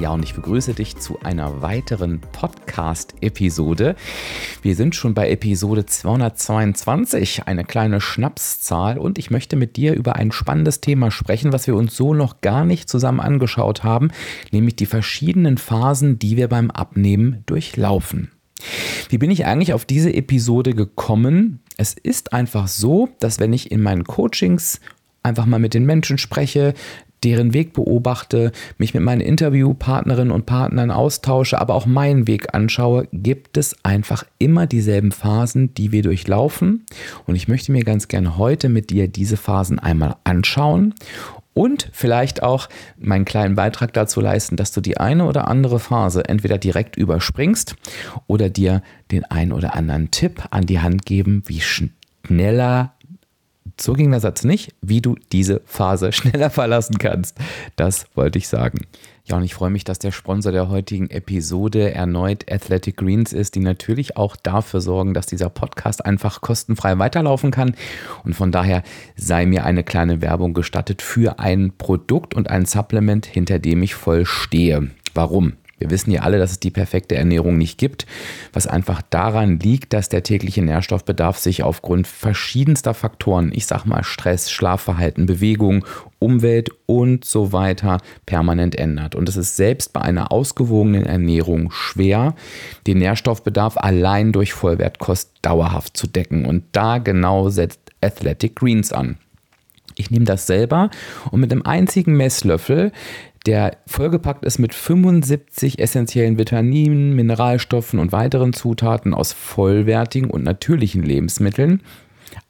Ja, und ich begrüße dich zu einer weiteren Podcast-Episode. Wir sind schon bei Episode 222, eine kleine Schnapszahl, und ich möchte mit dir über ein spannendes Thema sprechen, was wir uns so noch gar nicht zusammen angeschaut haben, nämlich die verschiedenen Phasen, die wir beim Abnehmen durchlaufen. Wie bin ich eigentlich auf diese Episode gekommen? Es ist einfach so, dass wenn ich in meinen Coachings einfach mal mit den Menschen spreche, deren Weg beobachte, mich mit meinen Interviewpartnerinnen und Partnern austausche, aber auch meinen Weg anschaue, gibt es einfach immer dieselben Phasen, die wir durchlaufen. Und ich möchte mir ganz gerne heute mit dir diese Phasen einmal anschauen und vielleicht auch meinen kleinen Beitrag dazu leisten, dass du die eine oder andere Phase entweder direkt überspringst oder dir den einen oder anderen Tipp an die Hand geben, wie schneller so ging der Satz nicht, wie du diese Phase schneller verlassen kannst. Das wollte ich sagen. Ja, und ich freue mich, dass der Sponsor der heutigen Episode erneut Athletic Greens ist, die natürlich auch dafür sorgen, dass dieser Podcast einfach kostenfrei weiterlaufen kann. Und von daher sei mir eine kleine Werbung gestattet für ein Produkt und ein Supplement, hinter dem ich voll stehe. Warum? Wir wissen ja alle, dass es die perfekte Ernährung nicht gibt, was einfach daran liegt, dass der tägliche Nährstoffbedarf sich aufgrund verschiedenster Faktoren, ich sag mal Stress, Schlafverhalten, Bewegung, Umwelt und so weiter permanent ändert. Und es ist selbst bei einer ausgewogenen Ernährung schwer, den Nährstoffbedarf allein durch Vollwertkost dauerhaft zu decken. Und da genau setzt Athletic Greens an. Ich nehme das selber und mit einem einzigen Messlöffel der vollgepackt ist mit 75 essentiellen Vitaminen, Mineralstoffen und weiteren Zutaten aus vollwertigen und natürlichen Lebensmitteln.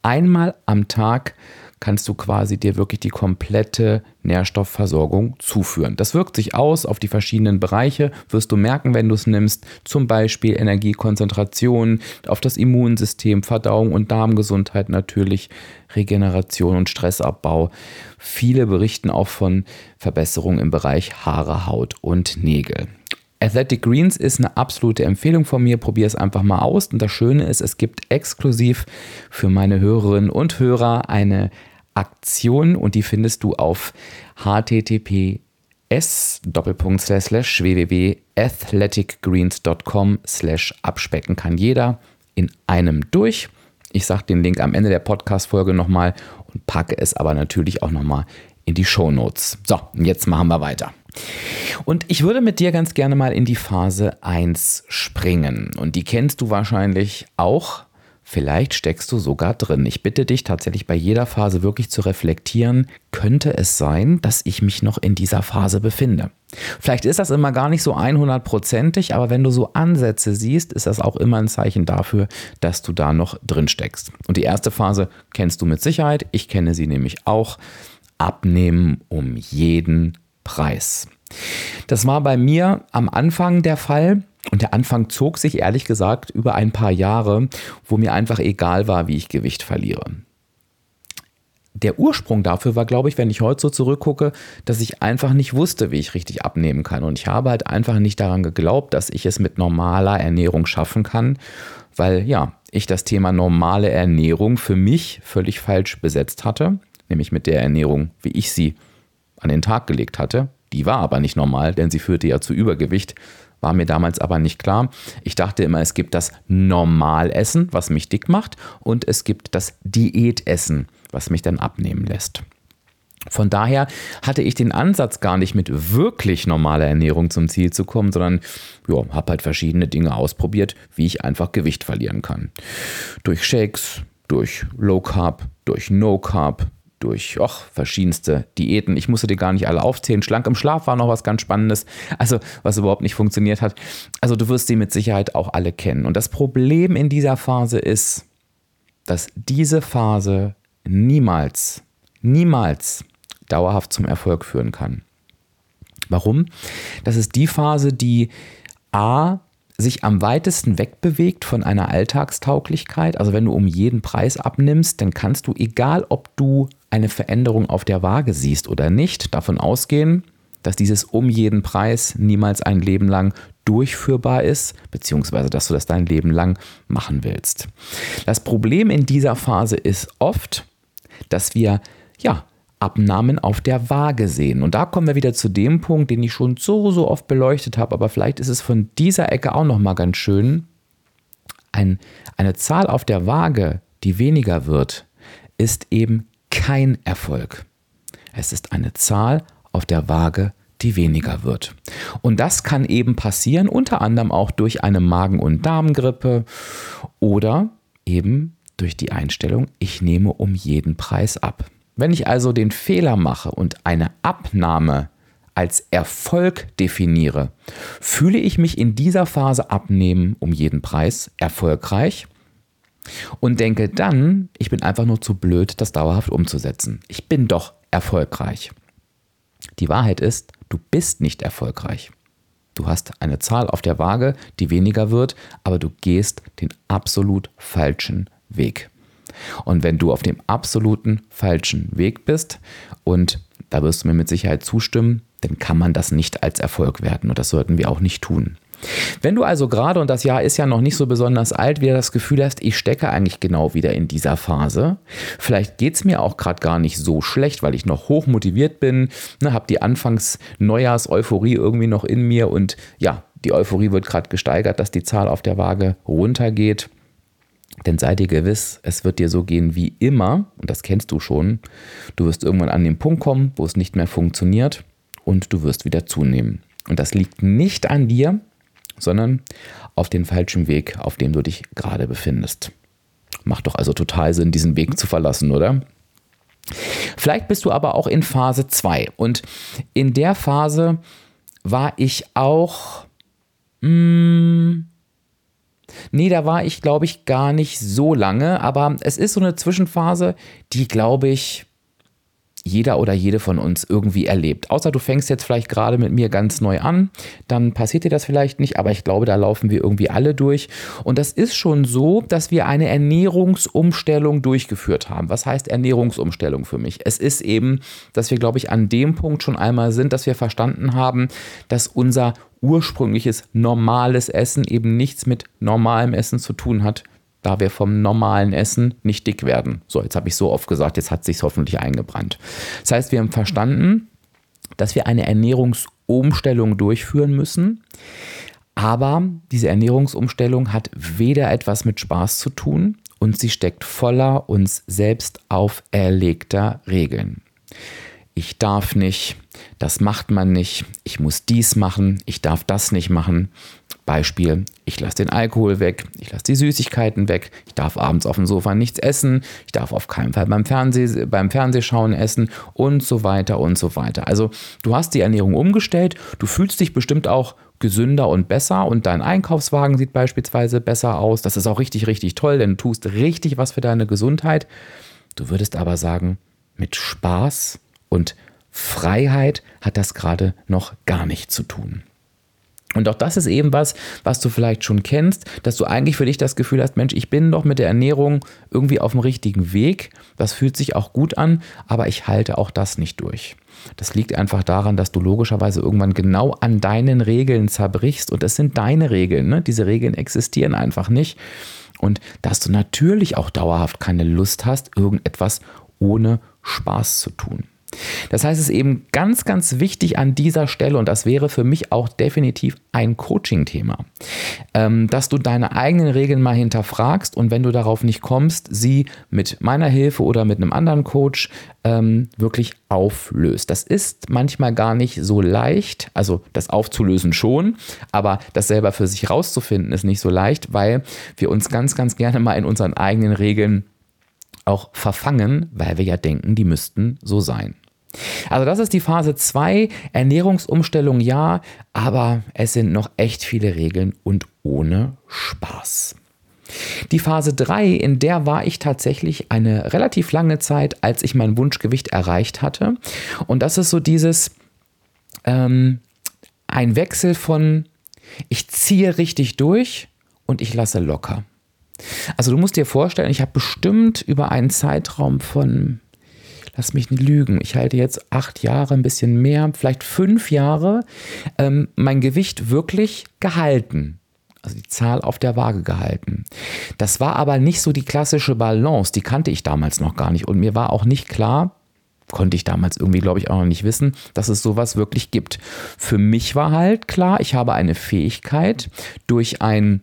Einmal am Tag kannst du quasi dir wirklich die komplette Nährstoffversorgung zuführen. Das wirkt sich aus auf die verschiedenen Bereiche, wirst du merken, wenn du es nimmst, zum Beispiel Energiekonzentration, auf das Immunsystem, Verdauung und Darmgesundheit natürlich, Regeneration und Stressabbau. Viele berichten auch von Verbesserungen im Bereich Haare, Haut und Nägel. Athletic Greens ist eine absolute Empfehlung von mir. Probier es einfach mal aus. Und das Schöne ist, es gibt exklusiv für meine Hörerinnen und Hörer eine Aktion und die findest du auf https www.athleticgreens.com abspecken kann jeder in einem durch. Ich sage den Link am Ende der Podcast-Folge nochmal und packe es aber natürlich auch nochmal in die Show Notes. So, jetzt machen wir weiter. Und ich würde mit dir ganz gerne mal in die Phase 1 springen. Und die kennst du wahrscheinlich auch Vielleicht steckst du sogar drin. Ich bitte dich tatsächlich bei jeder Phase wirklich zu reflektieren, könnte es sein, dass ich mich noch in dieser Phase befinde. Vielleicht ist das immer gar nicht so 100%ig, aber wenn du so Ansätze siehst, ist das auch immer ein Zeichen dafür, dass du da noch drin steckst. Und die erste Phase kennst du mit Sicherheit. Ich kenne sie nämlich auch. Abnehmen um jeden Preis. Das war bei mir am Anfang der Fall. Und der Anfang zog sich ehrlich gesagt über ein paar Jahre, wo mir einfach egal war, wie ich Gewicht verliere. Der Ursprung dafür war, glaube ich, wenn ich heute so zurückgucke, dass ich einfach nicht wusste, wie ich richtig abnehmen kann. Und ich habe halt einfach nicht daran geglaubt, dass ich es mit normaler Ernährung schaffen kann, weil ja, ich das Thema normale Ernährung für mich völlig falsch besetzt hatte, nämlich mit der Ernährung, wie ich sie an den Tag gelegt hatte. Die war aber nicht normal, denn sie führte ja zu Übergewicht war mir damals aber nicht klar. Ich dachte immer, es gibt das Normalessen, was mich dick macht, und es gibt das Diätessen, was mich dann abnehmen lässt. Von daher hatte ich den Ansatz gar nicht mit wirklich normaler Ernährung zum Ziel zu kommen, sondern habe halt verschiedene Dinge ausprobiert, wie ich einfach Gewicht verlieren kann. Durch Shakes, durch Low Carb, durch No Carb, durch och, verschiedenste Diäten. Ich musste dir gar nicht alle aufzählen. Schlank im Schlaf war noch was ganz Spannendes, also was überhaupt nicht funktioniert hat. Also du wirst sie mit Sicherheit auch alle kennen. Und das Problem in dieser Phase ist, dass diese Phase niemals, niemals dauerhaft zum Erfolg führen kann. Warum? Das ist die Phase, die A sich am weitesten wegbewegt von einer Alltagstauglichkeit. Also wenn du um jeden Preis abnimmst, dann kannst du, egal ob du eine Veränderung auf der Waage siehst oder nicht, davon ausgehen, dass dieses um jeden Preis niemals ein Leben lang durchführbar ist, beziehungsweise dass du das dein Leben lang machen willst. Das Problem in dieser Phase ist oft, dass wir ja Abnahmen auf der Waage sehen. Und da kommen wir wieder zu dem Punkt, den ich schon so, so oft beleuchtet habe, aber vielleicht ist es von dieser Ecke auch nochmal ganz schön. Ein, eine Zahl auf der Waage, die weniger wird, ist eben kein Erfolg. Es ist eine Zahl auf der Waage, die weniger wird. Und das kann eben passieren, unter anderem auch durch eine Magen- und Darmgrippe oder eben durch die Einstellung, ich nehme um jeden Preis ab. Wenn ich also den Fehler mache und eine Abnahme als Erfolg definiere, fühle ich mich in dieser Phase abnehmen um jeden Preis erfolgreich und denke dann, ich bin einfach nur zu blöd, das dauerhaft umzusetzen. Ich bin doch erfolgreich. Die Wahrheit ist, du bist nicht erfolgreich. Du hast eine Zahl auf der Waage, die weniger wird, aber du gehst den absolut falschen Weg. Und wenn du auf dem absoluten falschen Weg bist, und da wirst du mir mit Sicherheit zustimmen, dann kann man das nicht als Erfolg werten und das sollten wir auch nicht tun. Wenn du also gerade, und das Jahr ist ja noch nicht so besonders alt, wieder das Gefühl hast, ich stecke eigentlich genau wieder in dieser Phase, vielleicht geht es mir auch gerade gar nicht so schlecht, weil ich noch hoch motiviert bin, ne, habe die Anfangs-Neujahrs-Euphorie irgendwie noch in mir und ja, die Euphorie wird gerade gesteigert, dass die Zahl auf der Waage runtergeht. Denn sei dir gewiss, es wird dir so gehen wie immer, und das kennst du schon. Du wirst irgendwann an den Punkt kommen, wo es nicht mehr funktioniert und du wirst wieder zunehmen. Und das liegt nicht an dir, sondern auf dem falschen Weg, auf dem du dich gerade befindest. Macht doch also total Sinn, diesen Weg zu verlassen, oder? Vielleicht bist du aber auch in Phase 2 und in der Phase war ich auch mh, hm, Nee, da war ich, glaube ich, gar nicht so lange, aber es ist so eine Zwischenphase, die, glaube ich, jeder oder jede von uns irgendwie erlebt. Außer du fängst jetzt vielleicht gerade mit mir ganz neu an, dann passiert dir das vielleicht nicht, aber ich glaube, da laufen wir irgendwie alle durch. Und das ist schon so, dass wir eine Ernährungsumstellung durchgeführt haben. Was heißt Ernährungsumstellung für mich? Es ist eben, dass wir, glaube ich, an dem Punkt schon einmal sind, dass wir verstanden haben, dass unser ursprüngliches normales Essen eben nichts mit normalem Essen zu tun hat, da wir vom normalen Essen nicht dick werden. So, jetzt habe ich so oft gesagt, jetzt hat sich hoffentlich eingebrannt. Das heißt, wir haben verstanden, dass wir eine Ernährungsumstellung durchführen müssen. Aber diese Ernährungsumstellung hat weder etwas mit Spaß zu tun und sie steckt voller uns selbst auferlegter Regeln ich darf nicht, das macht man nicht, ich muss dies machen, ich darf das nicht machen. Beispiel, ich lasse den Alkohol weg, ich lasse die Süßigkeiten weg, ich darf abends auf dem Sofa nichts essen, ich darf auf keinen Fall beim, Fernseh, beim Fernsehschauen essen und so weiter und so weiter. Also du hast die Ernährung umgestellt, du fühlst dich bestimmt auch gesünder und besser und dein Einkaufswagen sieht beispielsweise besser aus. Das ist auch richtig, richtig toll, denn du tust richtig was für deine Gesundheit. Du würdest aber sagen, mit Spaß und Freiheit hat das gerade noch gar nicht zu tun. Und auch das ist eben was, was du vielleicht schon kennst, dass du eigentlich für dich das Gefühl hast, Mensch, ich bin doch mit der Ernährung irgendwie auf dem richtigen Weg. Das fühlt sich auch gut an, aber ich halte auch das nicht durch. Das liegt einfach daran, dass du logischerweise irgendwann genau an deinen Regeln zerbrichst. Und es sind deine Regeln. Ne? Diese Regeln existieren einfach nicht. Und dass du natürlich auch dauerhaft keine Lust hast, irgendetwas ohne Spaß zu tun. Das heißt, es ist eben ganz, ganz wichtig an dieser Stelle, und das wäre für mich auch definitiv ein Coaching-Thema, ähm, dass du deine eigenen Regeln mal hinterfragst und wenn du darauf nicht kommst, sie mit meiner Hilfe oder mit einem anderen Coach ähm, wirklich auflöst. Das ist manchmal gar nicht so leicht, also das aufzulösen schon, aber das selber für sich rauszufinden ist nicht so leicht, weil wir uns ganz, ganz gerne mal in unseren eigenen Regeln auch verfangen, weil wir ja denken, die müssten so sein. Also das ist die Phase 2, Ernährungsumstellung ja, aber es sind noch echt viele Regeln und ohne Spaß. Die Phase 3, in der war ich tatsächlich eine relativ lange Zeit, als ich mein Wunschgewicht erreicht hatte. Und das ist so dieses, ähm, ein Wechsel von ich ziehe richtig durch und ich lasse locker. Also du musst dir vorstellen, ich habe bestimmt über einen Zeitraum von, lass mich nicht lügen, ich halte jetzt acht Jahre, ein bisschen mehr, vielleicht fünf Jahre, ähm, mein Gewicht wirklich gehalten. Also die Zahl auf der Waage gehalten. Das war aber nicht so die klassische Balance, die kannte ich damals noch gar nicht. Und mir war auch nicht klar, konnte ich damals irgendwie, glaube ich, auch noch nicht wissen, dass es sowas wirklich gibt. Für mich war halt klar, ich habe eine Fähigkeit durch ein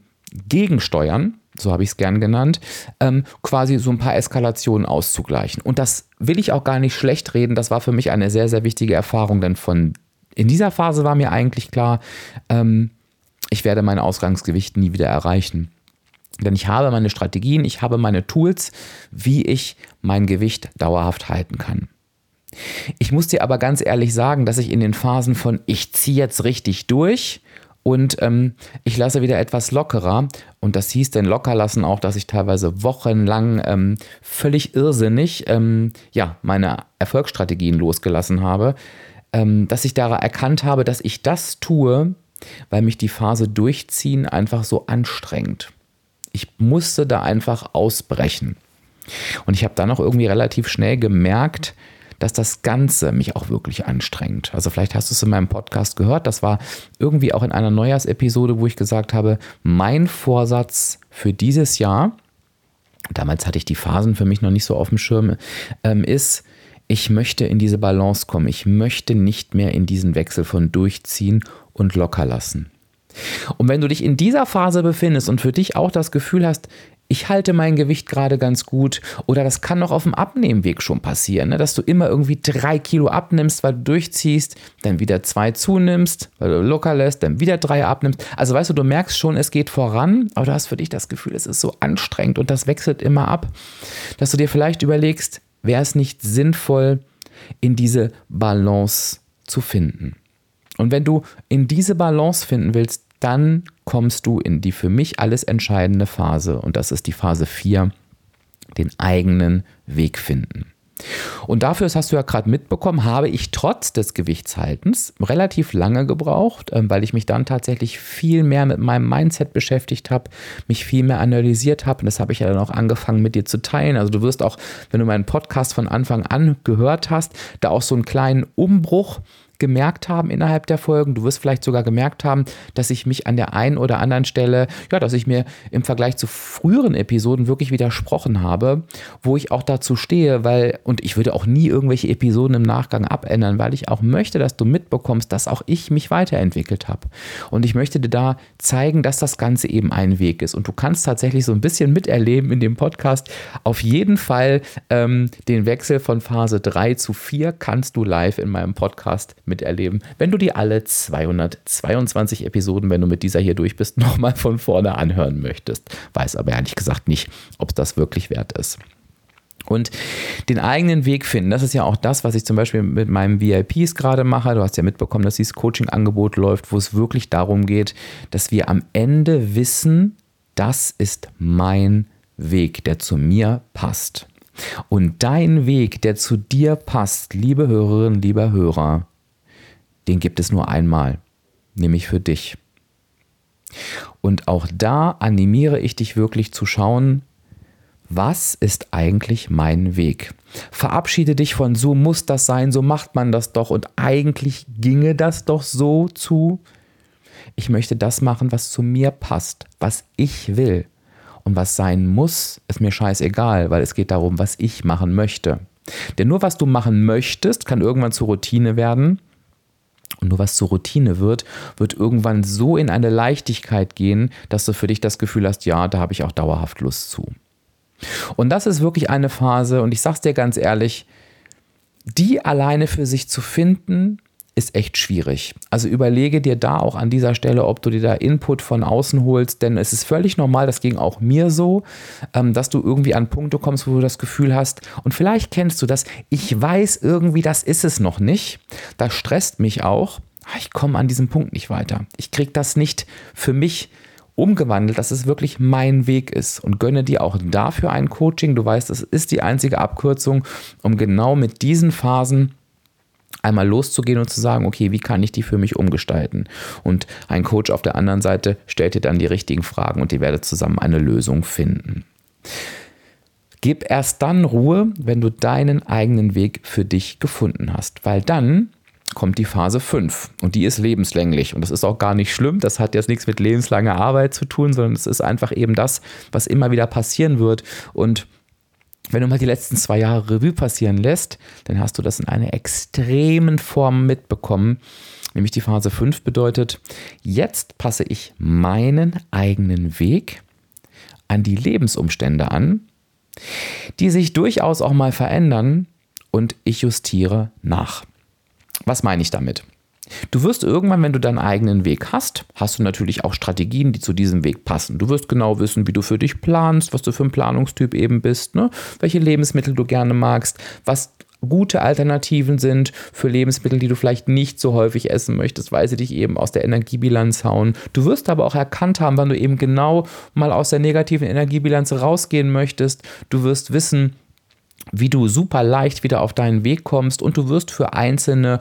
Gegensteuern, so habe ich es gern genannt, ähm, quasi so ein paar Eskalationen auszugleichen. Und das will ich auch gar nicht schlecht reden. Das war für mich eine sehr, sehr wichtige Erfahrung, denn von in dieser Phase war mir eigentlich klar, ähm, ich werde mein Ausgangsgewicht nie wieder erreichen. Denn ich habe meine Strategien, ich habe meine Tools, wie ich mein Gewicht dauerhaft halten kann. Ich muss dir aber ganz ehrlich sagen, dass ich in den Phasen von ich ziehe jetzt richtig durch und ähm, ich lasse wieder etwas lockerer. Und das hieß denn locker lassen auch, dass ich teilweise wochenlang ähm, völlig irrsinnig ähm, ja, meine Erfolgsstrategien losgelassen habe. Ähm, dass ich daran erkannt habe, dass ich das tue, weil mich die Phase durchziehen einfach so anstrengt. Ich musste da einfach ausbrechen. Und ich habe dann auch irgendwie relativ schnell gemerkt, dass das Ganze mich auch wirklich anstrengt. Also vielleicht hast du es in meinem Podcast gehört, das war irgendwie auch in einer Neujahrsepisode, wo ich gesagt habe, mein Vorsatz für dieses Jahr, damals hatte ich die Phasen für mich noch nicht so auf dem Schirm, ähm, ist, ich möchte in diese Balance kommen. Ich möchte nicht mehr in diesen Wechsel von durchziehen und locker lassen. Und wenn du dich in dieser Phase befindest und für dich auch das Gefühl hast, ich halte mein Gewicht gerade ganz gut oder das kann noch auf dem Abnehmweg schon passieren, ne? dass du immer irgendwie drei Kilo abnimmst, weil du durchziehst, dann wieder zwei zunimmst, weil du locker lässt, dann wieder drei abnimmst. Also weißt du, du merkst schon, es geht voran, aber du hast für dich das Gefühl, es ist so anstrengend und das wechselt immer ab, dass du dir vielleicht überlegst, wäre es nicht sinnvoll, in diese Balance zu finden. Und wenn du in diese Balance finden willst, dann kommst du in die für mich alles entscheidende Phase und das ist die Phase 4, den eigenen Weg finden. Und dafür, das hast du ja gerade mitbekommen, habe ich trotz des Gewichtshaltens relativ lange gebraucht, ähm, weil ich mich dann tatsächlich viel mehr mit meinem Mindset beschäftigt habe, mich viel mehr analysiert habe. Und das habe ich ja dann auch angefangen mit dir zu teilen. Also du wirst auch, wenn du meinen Podcast von Anfang an gehört hast, da auch so einen kleinen Umbruch gemerkt haben innerhalb der Folgen. Du wirst vielleicht sogar gemerkt haben, dass ich mich an der einen oder anderen Stelle, ja, dass ich mir im Vergleich zu früheren Episoden wirklich widersprochen habe, wo ich auch dazu stehe, weil, und ich würde auch nie irgendwelche Episoden im Nachgang abändern, weil ich auch möchte, dass du mitbekommst, dass auch ich mich weiterentwickelt habe. Und ich möchte dir da zeigen, dass das Ganze eben ein Weg ist. Und du kannst tatsächlich so ein bisschen miterleben in dem Podcast. Auf jeden Fall ähm, den Wechsel von Phase 3 zu 4 kannst du live in meinem Podcast miterleben, wenn du dir alle 222 Episoden, wenn du mit dieser hier durch bist, nochmal von vorne anhören möchtest. Weiß aber ehrlich gesagt nicht, ob das wirklich wert ist. Und den eigenen Weg finden, das ist ja auch das, was ich zum Beispiel mit meinen VIPs gerade mache. Du hast ja mitbekommen, dass dieses Coaching-Angebot läuft, wo es wirklich darum geht, dass wir am Ende wissen, das ist mein Weg, der zu mir passt. Und dein Weg, der zu dir passt, liebe Hörerinnen, lieber Hörer, den gibt es nur einmal, nämlich für dich. Und auch da animiere ich dich wirklich zu schauen, was ist eigentlich mein Weg? Verabschiede dich von so muss das sein, so macht man das doch und eigentlich ginge das doch so zu. Ich möchte das machen, was zu mir passt, was ich will. Und was sein muss, ist mir scheißegal, weil es geht darum, was ich machen möchte. Denn nur was du machen möchtest, kann irgendwann zur Routine werden und nur was zur Routine wird, wird irgendwann so in eine Leichtigkeit gehen, dass du für dich das Gefühl hast, ja, da habe ich auch dauerhaft Lust zu. Und das ist wirklich eine Phase, und ich sage es dir ganz ehrlich, die alleine für sich zu finden, ist echt schwierig. Also überlege dir da auch an dieser Stelle, ob du dir da Input von außen holst, denn es ist völlig normal, das ging auch mir so, ähm, dass du irgendwie an Punkte kommst, wo du das Gefühl hast, und vielleicht kennst du das, ich weiß irgendwie, das ist es noch nicht. Das stresst mich auch. Ah, ich komme an diesem Punkt nicht weiter. Ich kriege das nicht für mich umgewandelt, dass es wirklich mein Weg ist und gönne dir auch dafür ein Coaching. Du weißt, das ist die einzige Abkürzung, um genau mit diesen Phasen einmal loszugehen und zu sagen, okay, wie kann ich die für mich umgestalten? Und ein Coach auf der anderen Seite stellt dir dann die richtigen Fragen und ihr werdet zusammen eine Lösung finden. Gib erst dann Ruhe, wenn du deinen eigenen Weg für dich gefunden hast, weil dann kommt die Phase 5 und die ist lebenslänglich und das ist auch gar nicht schlimm, das hat jetzt nichts mit lebenslanger Arbeit zu tun, sondern es ist einfach eben das, was immer wieder passieren wird und wenn du mal die letzten zwei Jahre Revue passieren lässt, dann hast du das in einer extremen Form mitbekommen. Nämlich die Phase 5 bedeutet, jetzt passe ich meinen eigenen Weg an die Lebensumstände an, die sich durchaus auch mal verändern und ich justiere nach. Was meine ich damit? Du wirst irgendwann, wenn du deinen eigenen Weg hast, hast du natürlich auch Strategien, die zu diesem Weg passen. Du wirst genau wissen, wie du für dich planst, was du für ein Planungstyp eben bist, ne? welche Lebensmittel du gerne magst, was gute Alternativen sind für Lebensmittel, die du vielleicht nicht so häufig essen möchtest, weil sie dich eben aus der Energiebilanz hauen. Du wirst aber auch erkannt haben, wann du eben genau mal aus der negativen Energiebilanz rausgehen möchtest. Du wirst wissen, wie du super leicht wieder auf deinen Weg kommst und du wirst für einzelne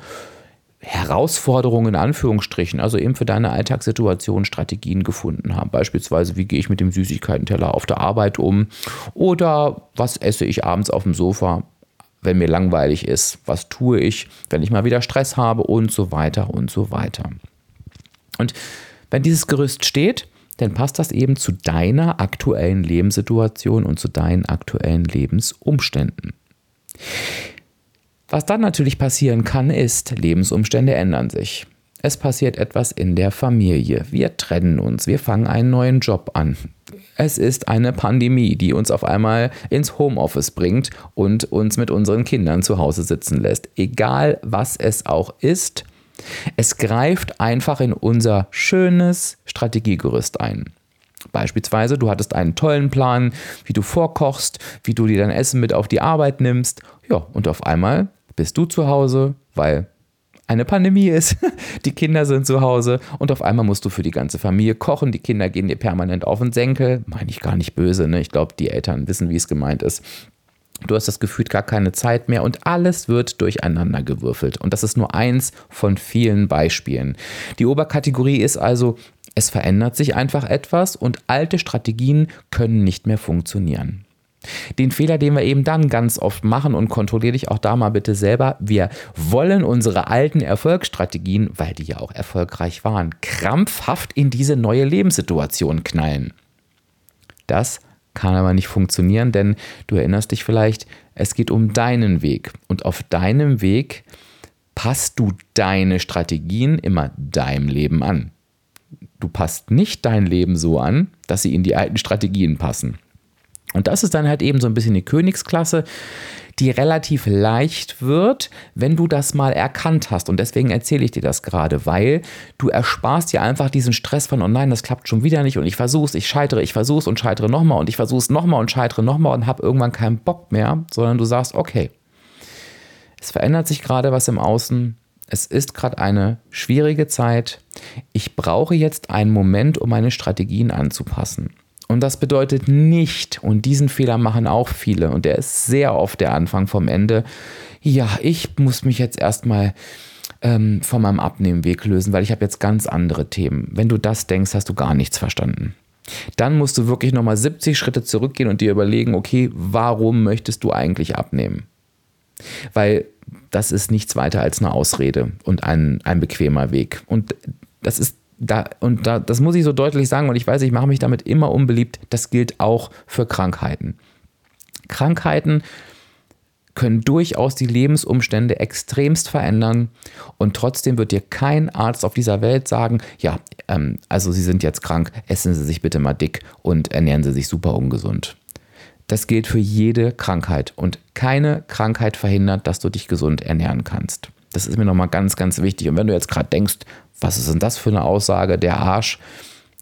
Herausforderungen in Anführungsstrichen, also eben für deine Alltagssituation Strategien gefunden haben. Beispielsweise, wie gehe ich mit dem Süßigkeitenteller auf der Arbeit um oder was esse ich abends auf dem Sofa, wenn mir langweilig ist, was tue ich, wenn ich mal wieder Stress habe und so weiter und so weiter. Und wenn dieses Gerüst steht, dann passt das eben zu deiner aktuellen Lebenssituation und zu deinen aktuellen Lebensumständen. Was dann natürlich passieren kann, ist, Lebensumstände ändern sich. Es passiert etwas in der Familie. Wir trennen uns, wir fangen einen neuen Job an. Es ist eine Pandemie, die uns auf einmal ins Homeoffice bringt und uns mit unseren Kindern zu Hause sitzen lässt. Egal was es auch ist, es greift einfach in unser schönes Strategiegerüst ein. Beispielsweise, du hattest einen tollen Plan, wie du vorkochst, wie du dir dein Essen mit auf die Arbeit nimmst. Ja, und auf einmal bist du zu Hause, weil eine Pandemie ist, die Kinder sind zu Hause und auf einmal musst du für die ganze Familie kochen, die Kinder gehen dir permanent auf den Senkel, meine ich gar nicht böse, ne? ich glaube, die Eltern wissen, wie es gemeint ist. Du hast das Gefühl, gar keine Zeit mehr und alles wird durcheinander gewürfelt. Und das ist nur eins von vielen Beispielen. Die Oberkategorie ist also, es verändert sich einfach etwas und alte Strategien können nicht mehr funktionieren. Den Fehler, den wir eben dann ganz oft machen und kontrolliere dich auch da mal bitte selber. Wir wollen unsere alten Erfolgsstrategien, weil die ja auch erfolgreich waren, krampfhaft in diese neue Lebenssituation knallen. Das kann aber nicht funktionieren, denn du erinnerst dich vielleicht, es geht um deinen Weg und auf deinem Weg passt du deine Strategien immer deinem Leben an. Du passt nicht dein Leben so an, dass sie in die alten Strategien passen. Und das ist dann halt eben so ein bisschen die Königsklasse, die relativ leicht wird, wenn du das mal erkannt hast. Und deswegen erzähle ich dir das gerade, weil du ersparst dir einfach diesen Stress von, oh nein, das klappt schon wieder nicht und ich versuch's, ich scheitere, ich versuch's und scheitere nochmal und ich versuch's nochmal und scheitere nochmal und habe irgendwann keinen Bock mehr, sondern du sagst, okay, es verändert sich gerade was im Außen, es ist gerade eine schwierige Zeit, ich brauche jetzt einen Moment, um meine Strategien anzupassen. Und das bedeutet nicht, und diesen Fehler machen auch viele, und der ist sehr oft der Anfang vom Ende, ja, ich muss mich jetzt erstmal ähm, von meinem Abnehmenweg lösen, weil ich habe jetzt ganz andere Themen. Wenn du das denkst, hast du gar nichts verstanden. Dann musst du wirklich nochmal 70 Schritte zurückgehen und dir überlegen, okay, warum möchtest du eigentlich abnehmen? Weil das ist nichts weiter als eine Ausrede und ein, ein bequemer Weg. Und das ist da, und da, das muss ich so deutlich sagen, und ich weiß, ich mache mich damit immer unbeliebt, das gilt auch für Krankheiten. Krankheiten können durchaus die Lebensumstände extremst verändern und trotzdem wird dir kein Arzt auf dieser Welt sagen, ja, ähm, also Sie sind jetzt krank, essen Sie sich bitte mal dick und ernähren Sie sich super ungesund. Das gilt für jede Krankheit und keine Krankheit verhindert, dass du dich gesund ernähren kannst. Das ist mir nochmal ganz, ganz wichtig. Und wenn du jetzt gerade denkst, was ist denn das für eine Aussage, der Arsch?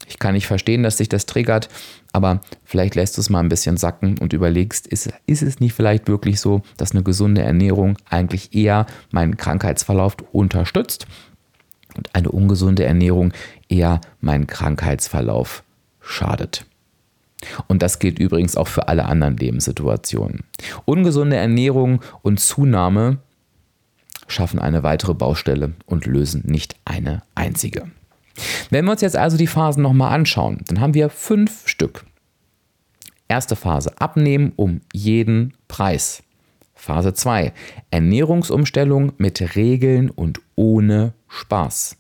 Ich kann nicht verstehen, dass sich das triggert, aber vielleicht lässt du es mal ein bisschen sacken und überlegst, ist, ist es nicht vielleicht wirklich so, dass eine gesunde Ernährung eigentlich eher meinen Krankheitsverlauf unterstützt und eine ungesunde Ernährung eher meinen Krankheitsverlauf schadet. Und das gilt übrigens auch für alle anderen Lebenssituationen. Ungesunde Ernährung und Zunahme schaffen eine weitere Baustelle und lösen nicht eine einzige. Wenn wir uns jetzt also die Phasen nochmal anschauen, dann haben wir fünf Stück. Erste Phase, abnehmen um jeden Preis. Phase 2, Ernährungsumstellung mit Regeln und ohne Spaß.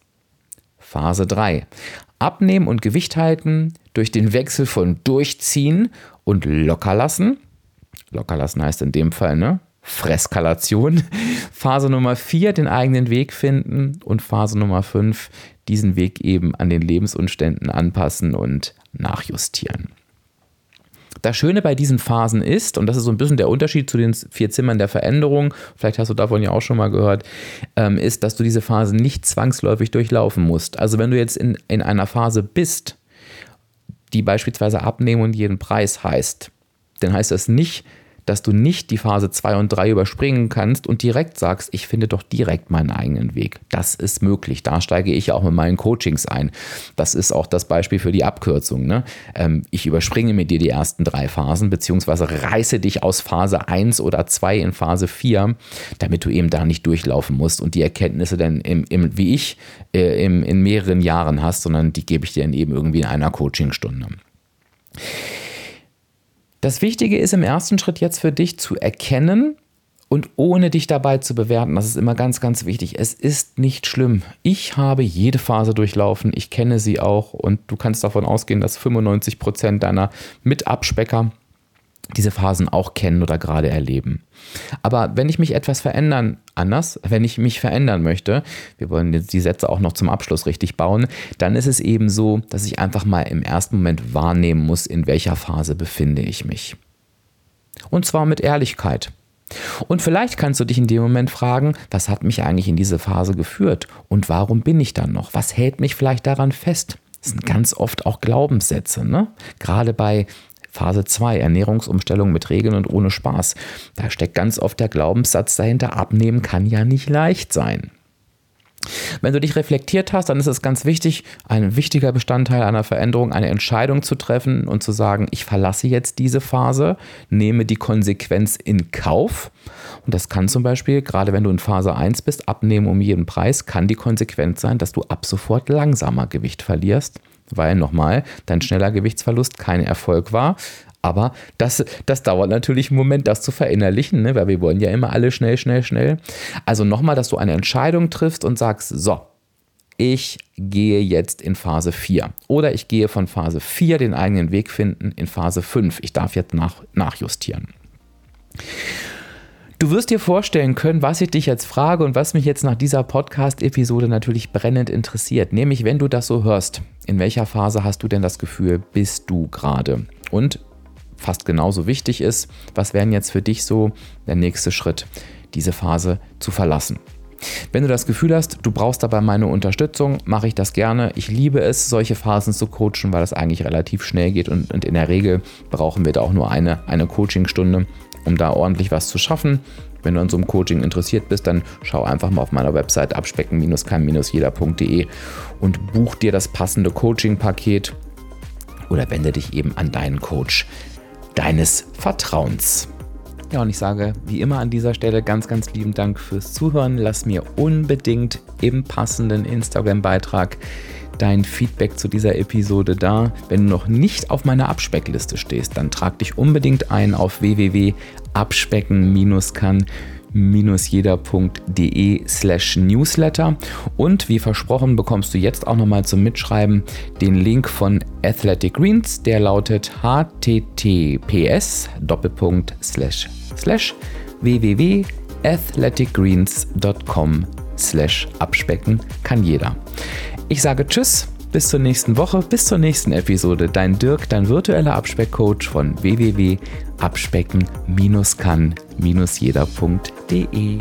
Phase 3, abnehmen und Gewicht halten durch den Wechsel von durchziehen und locker lassen. Locker lassen heißt in dem Fall, ne? Freskalation. Phase Nummer 4, den eigenen Weg finden. Und Phase Nummer 5, diesen Weg eben an den Lebensumständen anpassen und nachjustieren. Das Schöne bei diesen Phasen ist, und das ist so ein bisschen der Unterschied zu den vier Zimmern der Veränderung, vielleicht hast du davon ja auch schon mal gehört, ähm, ist, dass du diese Phasen nicht zwangsläufig durchlaufen musst. Also wenn du jetzt in, in einer Phase bist, die beispielsweise abnehmen und jeden Preis heißt, dann heißt das nicht, dass du nicht die Phase 2 und 3 überspringen kannst und direkt sagst, ich finde doch direkt meinen eigenen Weg. Das ist möglich. Da steige ich auch mit meinen Coachings ein. Das ist auch das Beispiel für die Abkürzung. Ne? Ähm, ich überspringe mit dir die ersten drei Phasen, beziehungsweise reiße dich aus Phase 1 oder 2 in Phase 4, damit du eben da nicht durchlaufen musst und die Erkenntnisse dann, im, im, wie ich, äh, im, in mehreren Jahren hast, sondern die gebe ich dir dann eben irgendwie in einer Coachingstunde. Das Wichtige ist im ersten Schritt jetzt für dich zu erkennen und ohne dich dabei zu bewerten. Das ist immer ganz, ganz wichtig. Es ist nicht schlimm. Ich habe jede Phase durchlaufen. Ich kenne sie auch und du kannst davon ausgehen, dass 95 Prozent deiner Mitabspecker diese Phasen auch kennen oder gerade erleben. Aber wenn ich mich etwas verändern, anders, wenn ich mich verändern möchte, wir wollen jetzt die Sätze auch noch zum Abschluss richtig bauen, dann ist es eben so, dass ich einfach mal im ersten Moment wahrnehmen muss, in welcher Phase befinde ich mich. Und zwar mit Ehrlichkeit. Und vielleicht kannst du dich in dem Moment fragen, was hat mich eigentlich in diese Phase geführt und warum bin ich dann noch? Was hält mich vielleicht daran fest? Das sind ganz oft auch Glaubenssätze, ne? Gerade bei Phase 2, Ernährungsumstellung mit Regeln und ohne Spaß. Da steckt ganz oft der Glaubenssatz dahinter, abnehmen kann ja nicht leicht sein. Wenn du dich reflektiert hast, dann ist es ganz wichtig, ein wichtiger Bestandteil einer Veränderung, eine Entscheidung zu treffen und zu sagen, ich verlasse jetzt diese Phase, nehme die Konsequenz in Kauf. Und das kann zum Beispiel, gerade wenn du in Phase 1 bist, abnehmen um jeden Preis, kann die Konsequenz sein, dass du ab sofort langsamer Gewicht verlierst weil nochmal dein schneller Gewichtsverlust kein Erfolg war. Aber das, das dauert natürlich einen Moment, das zu verinnerlichen, ne? weil wir wollen ja immer alle schnell, schnell, schnell. Also nochmal, dass du eine Entscheidung triffst und sagst, so, ich gehe jetzt in Phase 4 oder ich gehe von Phase 4 den eigenen Weg finden in Phase 5. Ich darf jetzt nach, nachjustieren. Du wirst dir vorstellen können, was ich dich jetzt frage und was mich jetzt nach dieser Podcast-Episode natürlich brennend interessiert. Nämlich, wenn du das so hörst, in welcher Phase hast du denn das Gefühl, bist du gerade? Und fast genauso wichtig ist, was wäre jetzt für dich so der nächste Schritt, diese Phase zu verlassen? Wenn du das Gefühl hast, du brauchst dabei meine Unterstützung, mache ich das gerne. Ich liebe es, solche Phasen zu coachen, weil das eigentlich relativ schnell geht und, und in der Regel brauchen wir da auch nur eine, eine Coachingstunde um da ordentlich was zu schaffen. Wenn du an so einem Coaching interessiert bist, dann schau einfach mal auf meiner Website abspecken-kann-jeder.de und buch dir das passende Coaching-Paket oder wende dich eben an deinen Coach deines Vertrauens. Ja, und ich sage wie immer an dieser Stelle ganz, ganz lieben Dank fürs Zuhören. Lass mir unbedingt im passenden Instagram-Beitrag dein Feedback zu dieser Episode da. Wenn du noch nicht auf meiner Abspeckliste stehst, dann trag dich unbedingt ein auf www.abspecken-kann jeder.de slash newsletter und wie versprochen bekommst du jetzt auch nochmal zum Mitschreiben den Link von Athletic Greens, der lautet https doppelpunkt slash slash www.athleticgreens.com slash abspecken kann jeder. Ich sage Tschüss, bis zur nächsten Woche, bis zur nächsten Episode. Dein Dirk, dein virtueller Abspeckcoach von www.abspecken-kann-jeder.de.